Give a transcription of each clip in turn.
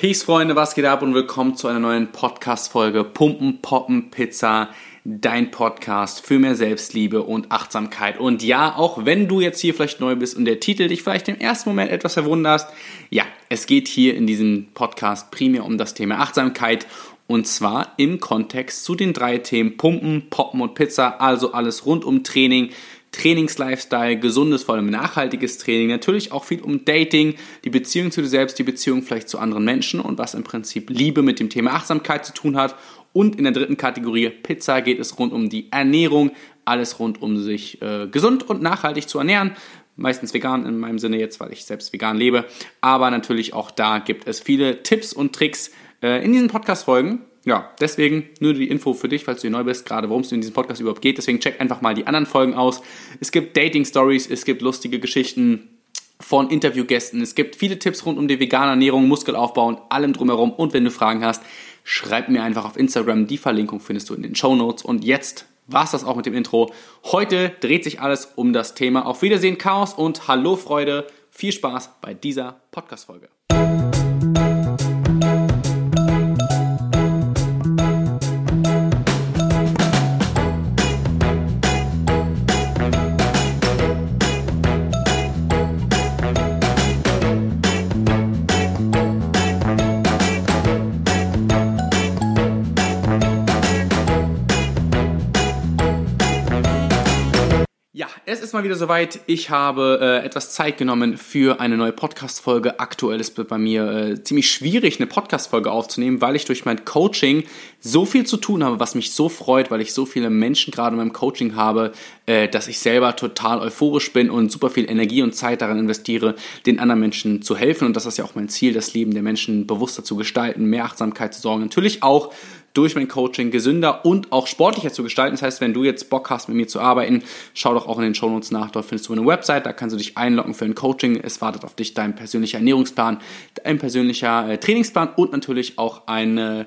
Peace, Freunde, was geht ab und willkommen zu einer neuen Podcast-Folge Pumpen, Poppen, Pizza, dein Podcast für mehr Selbstliebe und Achtsamkeit. Und ja, auch wenn du jetzt hier vielleicht neu bist und der Titel dich vielleicht im ersten Moment etwas verwunderst, ja, es geht hier in diesem Podcast primär um das Thema Achtsamkeit und zwar im Kontext zu den drei Themen Pumpen, Poppen und Pizza, also alles rund um Training, Trainingslifestyle, gesundes, vor allem nachhaltiges Training, natürlich auch viel um Dating, die Beziehung zu dir selbst, die Beziehung vielleicht zu anderen Menschen und was im Prinzip Liebe mit dem Thema Achtsamkeit zu tun hat. Und in der dritten Kategorie Pizza geht es rund um die Ernährung, alles rund um sich äh, gesund und nachhaltig zu ernähren. Meistens vegan in meinem Sinne jetzt, weil ich selbst vegan lebe. Aber natürlich auch da gibt es viele Tipps und Tricks äh, in diesen Podcast-Folgen ja, deswegen nur die Info für dich, falls du neu bist, gerade worum es in diesem Podcast überhaupt geht. Deswegen check einfach mal die anderen Folgen aus. Es gibt Dating-Stories, es gibt lustige Geschichten von Interviewgästen. Es gibt viele Tipps rund um die vegane Ernährung, Muskelaufbau und allem drumherum. Und wenn du Fragen hast, schreib mir einfach auf Instagram. Die Verlinkung findest du in den Show Notes. Und jetzt war es das auch mit dem Intro. Heute dreht sich alles um das Thema Auf Wiedersehen Chaos und Hallo Freude. Viel Spaß bei dieser Podcast-Folge. Ist mal wieder soweit. Ich habe äh, etwas Zeit genommen für eine neue Podcast-Folge. Aktuell ist bei mir äh, ziemlich schwierig, eine Podcast-Folge aufzunehmen, weil ich durch mein Coaching so viel zu tun habe, was mich so freut, weil ich so viele Menschen gerade in meinem Coaching habe, äh, dass ich selber total euphorisch bin und super viel Energie und Zeit daran investiere, den anderen Menschen zu helfen. Und das ist ja auch mein Ziel, das Leben der Menschen bewusster zu gestalten, mehr Achtsamkeit zu sorgen. Natürlich auch durch mein Coaching gesünder und auch sportlicher zu gestalten. Das heißt, wenn du jetzt Bock hast, mit mir zu arbeiten, schau doch auch in den Shownotes nach. Dort findest du eine Website, da kannst du dich einloggen für ein Coaching. Es wartet auf dich dein persönlicher Ernährungsplan, dein persönlicher äh, Trainingsplan und natürlich auch eine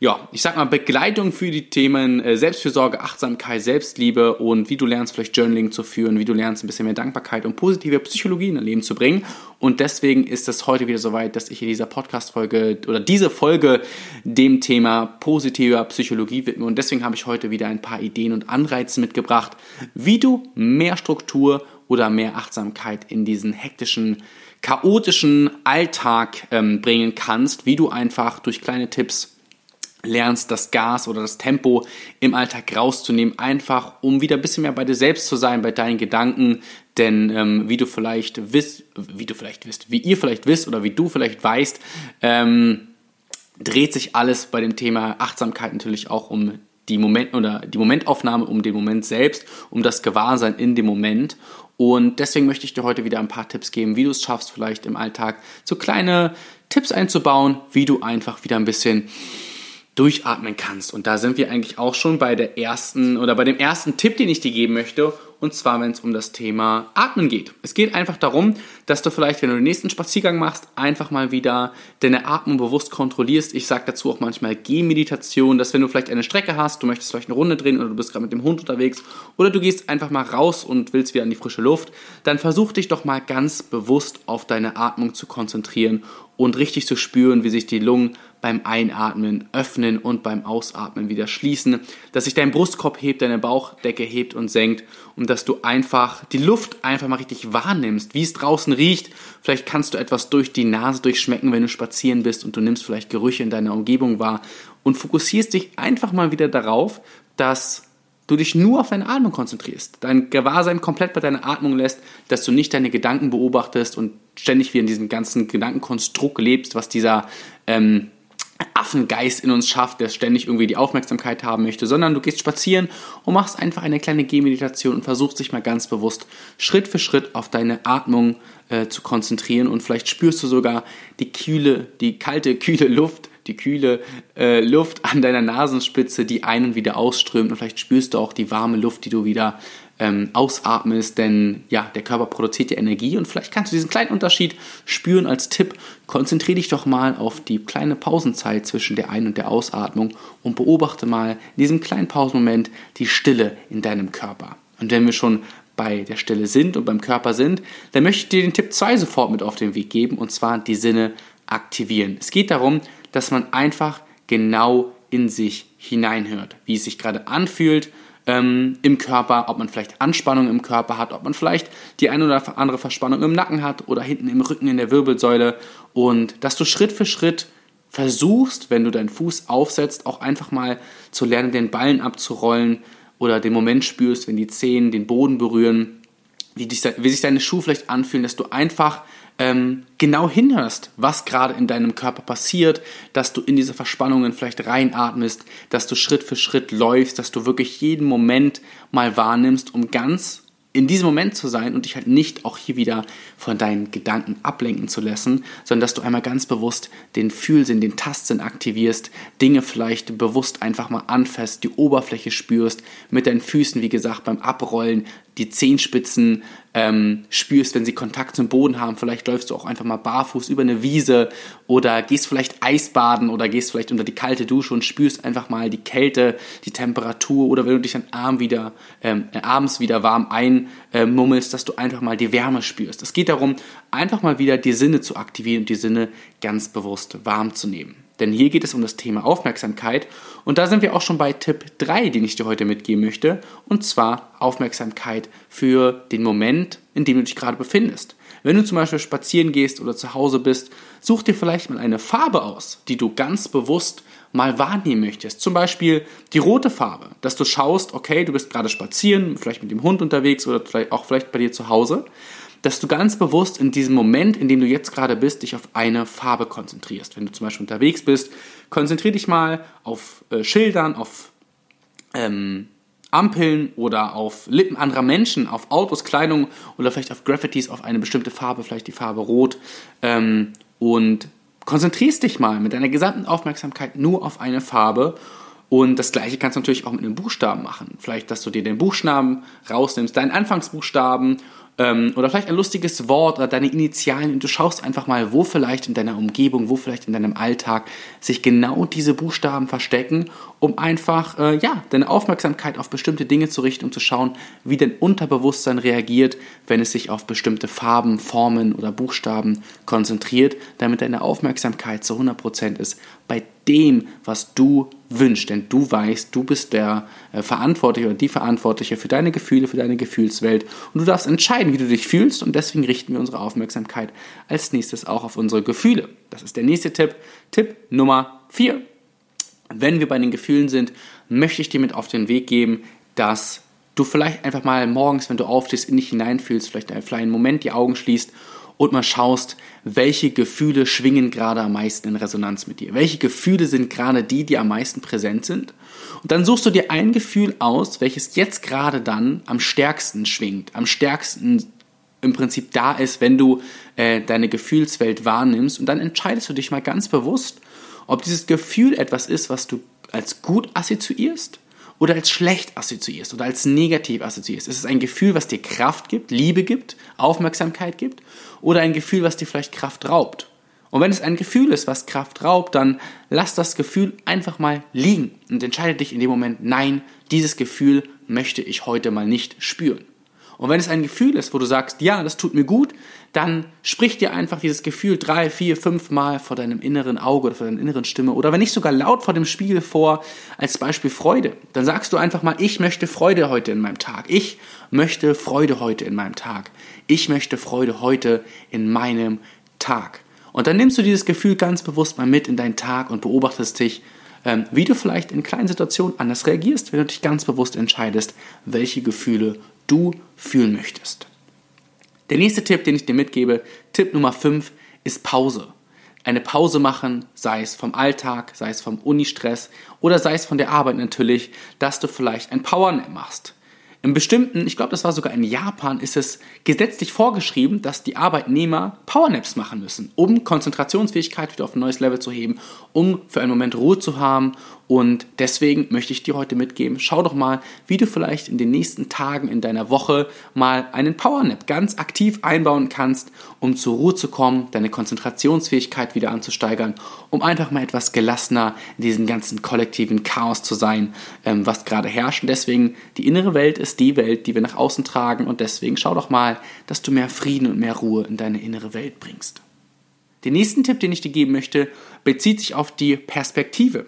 ja, ich sag mal, Begleitung für die Themen äh, Selbstfürsorge, Achtsamkeit, Selbstliebe und wie du lernst, vielleicht Journaling zu führen, wie du lernst, ein bisschen mehr Dankbarkeit und positive Psychologie in dein Leben zu bringen. Und deswegen ist es heute wieder soweit, dass ich in dieser Podcast-Folge oder diese Folge dem Thema positiver Psychologie widme. Und deswegen habe ich heute wieder ein paar Ideen und Anreize mitgebracht, wie du mehr Struktur oder mehr Achtsamkeit in diesen hektischen, chaotischen Alltag ähm, bringen kannst, wie du einfach durch kleine Tipps lernst, das Gas oder das Tempo im Alltag rauszunehmen, einfach um wieder ein bisschen mehr bei dir selbst zu sein, bei deinen Gedanken. Denn ähm, wie du vielleicht wisst, wie du vielleicht wisst, wie ihr vielleicht wisst oder wie du vielleicht weißt, ähm, dreht sich alles bei dem Thema Achtsamkeit natürlich auch um die Moment oder die Momentaufnahme, um den Moment selbst, um das Gewahrsein in dem Moment. Und deswegen möchte ich dir heute wieder ein paar Tipps geben, wie du es schaffst, vielleicht im Alltag so kleine Tipps einzubauen, wie du einfach wieder ein bisschen durchatmen kannst. Und da sind wir eigentlich auch schon bei der ersten oder bei dem ersten Tipp, den ich dir geben möchte. Und zwar, wenn es um das Thema Atmen geht. Es geht einfach darum, dass du vielleicht, wenn du den nächsten Spaziergang machst, einfach mal wieder deine Atmung bewusst kontrollierst. Ich sage dazu auch manchmal Gehmeditation, dass wenn du vielleicht eine Strecke hast, du möchtest vielleicht eine Runde drehen oder du bist gerade mit dem Hund unterwegs oder du gehst einfach mal raus und willst wieder an die frische Luft, dann versuch dich doch mal ganz bewusst auf deine Atmung zu konzentrieren und richtig zu spüren, wie sich die Lungen beim Einatmen öffnen und beim Ausatmen wieder schließen, dass sich dein Brustkorb hebt, deine Bauchdecke hebt und senkt und dass du einfach die Luft einfach mal richtig wahrnimmst, wie es draußen riecht. Vielleicht kannst du etwas durch die Nase durchschmecken, wenn du spazieren bist und du nimmst vielleicht Gerüche in deiner Umgebung wahr und fokussierst dich einfach mal wieder darauf, dass du dich nur auf deine Atmung konzentrierst, dein Gewahrsein komplett bei deiner Atmung lässt, dass du nicht deine Gedanken beobachtest und ständig wie in diesem ganzen Gedankenkonstrukt lebst, was dieser ähm, Affengeist in uns schafft, der ständig irgendwie die Aufmerksamkeit haben möchte, sondern du gehst spazieren und machst einfach eine kleine Gehmeditation und versuchst dich mal ganz bewusst Schritt für Schritt auf deine Atmung äh, zu konzentrieren. Und vielleicht spürst du sogar die kühle, die kalte, kühle Luft, die kühle äh, Luft an deiner Nasenspitze, die ein- und wieder ausströmt und vielleicht spürst du auch die warme Luft, die du wieder ähm, ausatmest, denn ja, der Körper produziert ja Energie und vielleicht kannst du diesen kleinen Unterschied spüren als Tipp. Konzentriere dich doch mal auf die kleine Pausenzeit zwischen der Ein- und der Ausatmung und beobachte mal in diesem kleinen Pausenmoment die Stille in deinem Körper. Und wenn wir schon bei der Stille sind und beim Körper sind, dann möchte ich dir den Tipp 2 sofort mit auf den Weg geben und zwar die Sinne aktivieren. Es geht darum, dass man einfach genau in sich hineinhört, wie es sich gerade anfühlt ähm, im Körper, ob man vielleicht Anspannung im Körper hat, ob man vielleicht die eine oder andere Verspannung im Nacken hat oder hinten im Rücken in der Wirbelsäule und dass du Schritt für Schritt versuchst, wenn du deinen Fuß aufsetzt, auch einfach mal zu lernen, den Ballen abzurollen oder den Moment spürst, wenn die Zehen den Boden berühren, wie, dich, wie sich deine Schuhe vielleicht anfühlen, dass du einfach ähm, genau hinhörst, was gerade in deinem Körper passiert, dass du in diese Verspannungen vielleicht reinatmest, dass du Schritt für Schritt läufst, dass du wirklich jeden Moment mal wahrnimmst, um ganz in diesem Moment zu sein und dich halt nicht auch hier wieder von deinen Gedanken ablenken zu lassen, sondern dass du einmal ganz bewusst den Fühlsinn, den Tastsinn aktivierst, Dinge vielleicht bewusst einfach mal anfasst, die Oberfläche spürst, mit deinen Füßen, wie gesagt, beim Abrollen die Zehenspitzen ähm, spürst, wenn sie Kontakt zum Boden haben. Vielleicht läufst du auch einfach mal barfuß über eine Wiese oder gehst vielleicht Eisbaden oder gehst vielleicht unter die kalte Dusche und spürst einfach mal die Kälte, die Temperatur oder wenn du dich dann abend wieder, ähm, äh, abends wieder warm einmummelst, äh, dass du einfach mal die Wärme spürst. Es geht darum, einfach mal wieder die Sinne zu aktivieren und die Sinne ganz bewusst warm zu nehmen. Denn hier geht es um das Thema Aufmerksamkeit und da sind wir auch schon bei Tipp 3, den ich dir heute mitgeben möchte, und zwar Aufmerksamkeit für den Moment, in dem du dich gerade befindest. Wenn du zum Beispiel spazieren gehst oder zu Hause bist, such dir vielleicht mal eine Farbe aus, die du ganz bewusst mal wahrnehmen möchtest. Zum Beispiel die rote Farbe, dass du schaust, okay, du bist gerade spazieren, vielleicht mit dem Hund unterwegs oder auch vielleicht bei dir zu Hause dass du ganz bewusst in diesem Moment, in dem du jetzt gerade bist, dich auf eine Farbe konzentrierst. Wenn du zum Beispiel unterwegs bist, konzentriere dich mal auf äh, Schildern, auf ähm, Ampeln oder auf Lippen anderer Menschen, auf Autos, Kleidung oder vielleicht auf Graffitis auf eine bestimmte Farbe, vielleicht die Farbe Rot. Ähm, und konzentrierst dich mal mit deiner gesamten Aufmerksamkeit nur auf eine Farbe. Und das gleiche kannst du natürlich auch mit einem Buchstaben machen. Vielleicht, dass du dir den Buchstaben rausnimmst, deinen Anfangsbuchstaben ähm, oder vielleicht ein lustiges Wort oder deine Initialen und du schaust einfach mal, wo vielleicht in deiner Umgebung, wo vielleicht in deinem Alltag sich genau diese Buchstaben verstecken, um einfach äh, ja, deine Aufmerksamkeit auf bestimmte Dinge zu richten, um zu schauen, wie dein Unterbewusstsein reagiert, wenn es sich auf bestimmte Farben, Formen oder Buchstaben konzentriert, damit deine Aufmerksamkeit zu 100% ist bei dem, was du wünschst. Denn du weißt, du bist der äh, Verantwortliche oder die Verantwortliche für deine Gefühle, für deine Gefühlswelt. Und du darfst entscheiden, wie du dich fühlst. Und deswegen richten wir unsere Aufmerksamkeit als nächstes auch auf unsere Gefühle. Das ist der nächste Tipp. Tipp Nummer 4. Wenn wir bei den Gefühlen sind, möchte ich dir mit auf den Weg geben, dass du vielleicht einfach mal morgens, wenn du aufstehst, in dich hineinfühlst, vielleicht einen kleinen Moment die Augen schließt und mal schaust, welche Gefühle schwingen gerade am meisten in Resonanz mit dir. Welche Gefühle sind gerade die, die am meisten präsent sind? Und dann suchst du dir ein Gefühl aus, welches jetzt gerade dann am stärksten schwingt, am stärksten im Prinzip da ist, wenn du äh, deine Gefühlswelt wahrnimmst. Und dann entscheidest du dich mal ganz bewusst, ob dieses Gefühl etwas ist, was du als gut assoziierst oder als schlecht assoziierst oder als negativ assoziierst. Ist es ein Gefühl, was dir Kraft gibt, Liebe gibt, Aufmerksamkeit gibt oder ein Gefühl, was dir vielleicht Kraft raubt? Und wenn es ein Gefühl ist, was Kraft raubt, dann lass das Gefühl einfach mal liegen und entscheide dich in dem Moment, nein, dieses Gefühl möchte ich heute mal nicht spüren. Und wenn es ein Gefühl ist, wo du sagst, ja, das tut mir gut, dann sprich dir einfach dieses Gefühl drei, vier, fünf Mal vor deinem inneren Auge oder vor deiner inneren Stimme oder wenn nicht sogar laut vor dem Spiegel vor, als Beispiel Freude. Dann sagst du einfach mal, ich möchte Freude heute in meinem Tag. Ich möchte Freude heute in meinem Tag. Ich möchte Freude heute in meinem Tag. Und dann nimmst du dieses Gefühl ganz bewusst mal mit in deinen Tag und beobachtest dich, ähm, wie du vielleicht in kleinen Situationen anders reagierst, wenn du dich ganz bewusst entscheidest, welche Gefühle du fühlen möchtest. Der nächste Tipp, den ich dir mitgebe, Tipp Nummer 5, ist Pause. Eine Pause machen, sei es vom Alltag, sei es vom Unistress oder sei es von der Arbeit natürlich, dass du vielleicht ein Powernap machst. Im bestimmten, ich glaube, das war sogar in Japan, ist es gesetzlich vorgeschrieben, dass die Arbeitnehmer Powernaps machen müssen, um Konzentrationsfähigkeit wieder auf ein neues Level zu heben, um für einen Moment Ruhe zu haben. Und deswegen möchte ich dir heute mitgeben, schau doch mal, wie du vielleicht in den nächsten Tagen in deiner Woche mal einen Powernap ganz aktiv einbauen kannst, um zur Ruhe zu kommen, deine Konzentrationsfähigkeit wieder anzusteigern, um einfach mal etwas gelassener in diesem ganzen kollektiven Chaos zu sein, ähm, was gerade herrscht. Und deswegen, die innere Welt ist ist die Welt, die wir nach außen tragen und deswegen schau doch mal, dass du mehr Frieden und mehr Ruhe in deine innere Welt bringst. Den nächsten Tipp, den ich dir geben möchte, bezieht sich auf die Perspektive.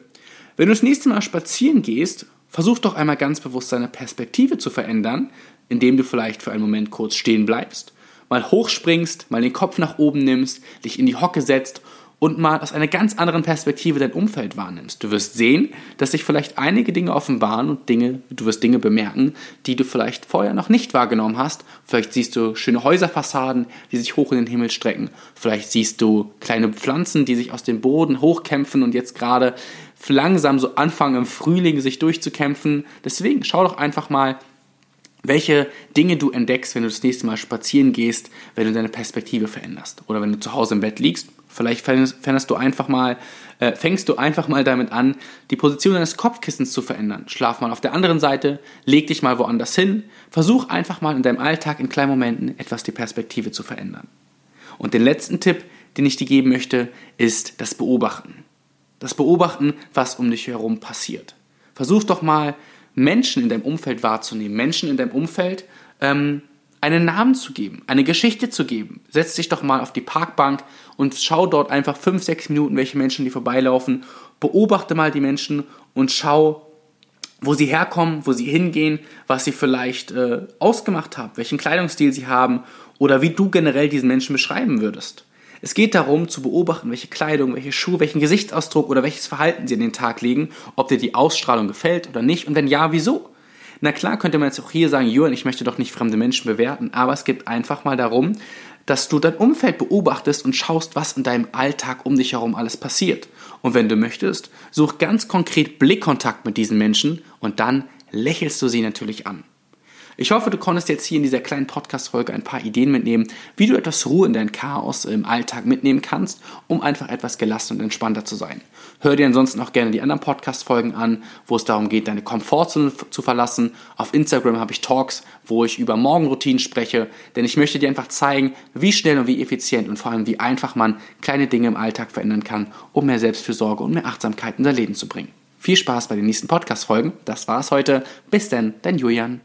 Wenn du das nächste Mal spazieren gehst, versuch doch einmal ganz bewusst deine Perspektive zu verändern, indem du vielleicht für einen Moment kurz stehen bleibst, mal hochspringst, mal den Kopf nach oben nimmst, dich in die Hocke setzt und mal aus einer ganz anderen Perspektive dein Umfeld wahrnimmst. Du wirst sehen, dass sich vielleicht einige Dinge offenbaren und Dinge, du wirst Dinge bemerken, die du vielleicht vorher noch nicht wahrgenommen hast. Vielleicht siehst du schöne Häuserfassaden, die sich hoch in den Himmel strecken. Vielleicht siehst du kleine Pflanzen, die sich aus dem Boden hochkämpfen und jetzt gerade langsam so anfangen im Frühling sich durchzukämpfen. Deswegen schau doch einfach mal, welche Dinge du entdeckst, wenn du das nächste Mal spazieren gehst, wenn du deine Perspektive veränderst. Oder wenn du zu Hause im Bett liegst, vielleicht veränderst du einfach mal, äh, fängst du einfach mal damit an, die Position deines Kopfkissens zu verändern. Schlaf mal auf der anderen Seite, leg dich mal woanders hin, versuch einfach mal in deinem Alltag in kleinen Momenten etwas die Perspektive zu verändern. Und den letzten Tipp, den ich dir geben möchte, ist das Beobachten. Das Beobachten, was um dich herum passiert. Versuch doch mal Menschen in deinem Umfeld wahrzunehmen, Menschen in deinem Umfeld ähm, einen Namen zu geben, eine Geschichte zu geben. Setz dich doch mal auf die Parkbank und schau dort einfach fünf, sechs Minuten, welche Menschen die vorbeilaufen. Beobachte mal die Menschen und schau, wo sie herkommen, wo sie hingehen, was sie vielleicht äh, ausgemacht haben, welchen Kleidungsstil sie haben oder wie du generell diesen Menschen beschreiben würdest. Es geht darum zu beobachten, welche Kleidung, welche Schuhe, welchen Gesichtsausdruck oder welches Verhalten sie an den Tag legen, ob dir die Ausstrahlung gefällt oder nicht und wenn ja, wieso. Na klar könnte man jetzt auch hier sagen, Jürgen, ich möchte doch nicht fremde Menschen bewerten, aber es geht einfach mal darum, dass du dein Umfeld beobachtest und schaust, was in deinem Alltag um dich herum alles passiert. Und wenn du möchtest, such ganz konkret Blickkontakt mit diesen Menschen und dann lächelst du sie natürlich an. Ich hoffe, du konntest jetzt hier in dieser kleinen Podcast-Folge ein paar Ideen mitnehmen, wie du etwas Ruhe in dein Chaos im Alltag mitnehmen kannst, um einfach etwas gelassen und entspannter zu sein. Hör dir ansonsten auch gerne die anderen Podcast-Folgen an, wo es darum geht, deine Komfortzone zu verlassen. Auf Instagram habe ich Talks, wo ich über Morgenroutinen spreche, denn ich möchte dir einfach zeigen, wie schnell und wie effizient und vor allem wie einfach man kleine Dinge im Alltag verändern kann, um mehr Selbstfürsorge und mehr Achtsamkeit in dein Leben zu bringen. Viel Spaß bei den nächsten Podcast-Folgen. Das war's heute. Bis dann, dein Julian.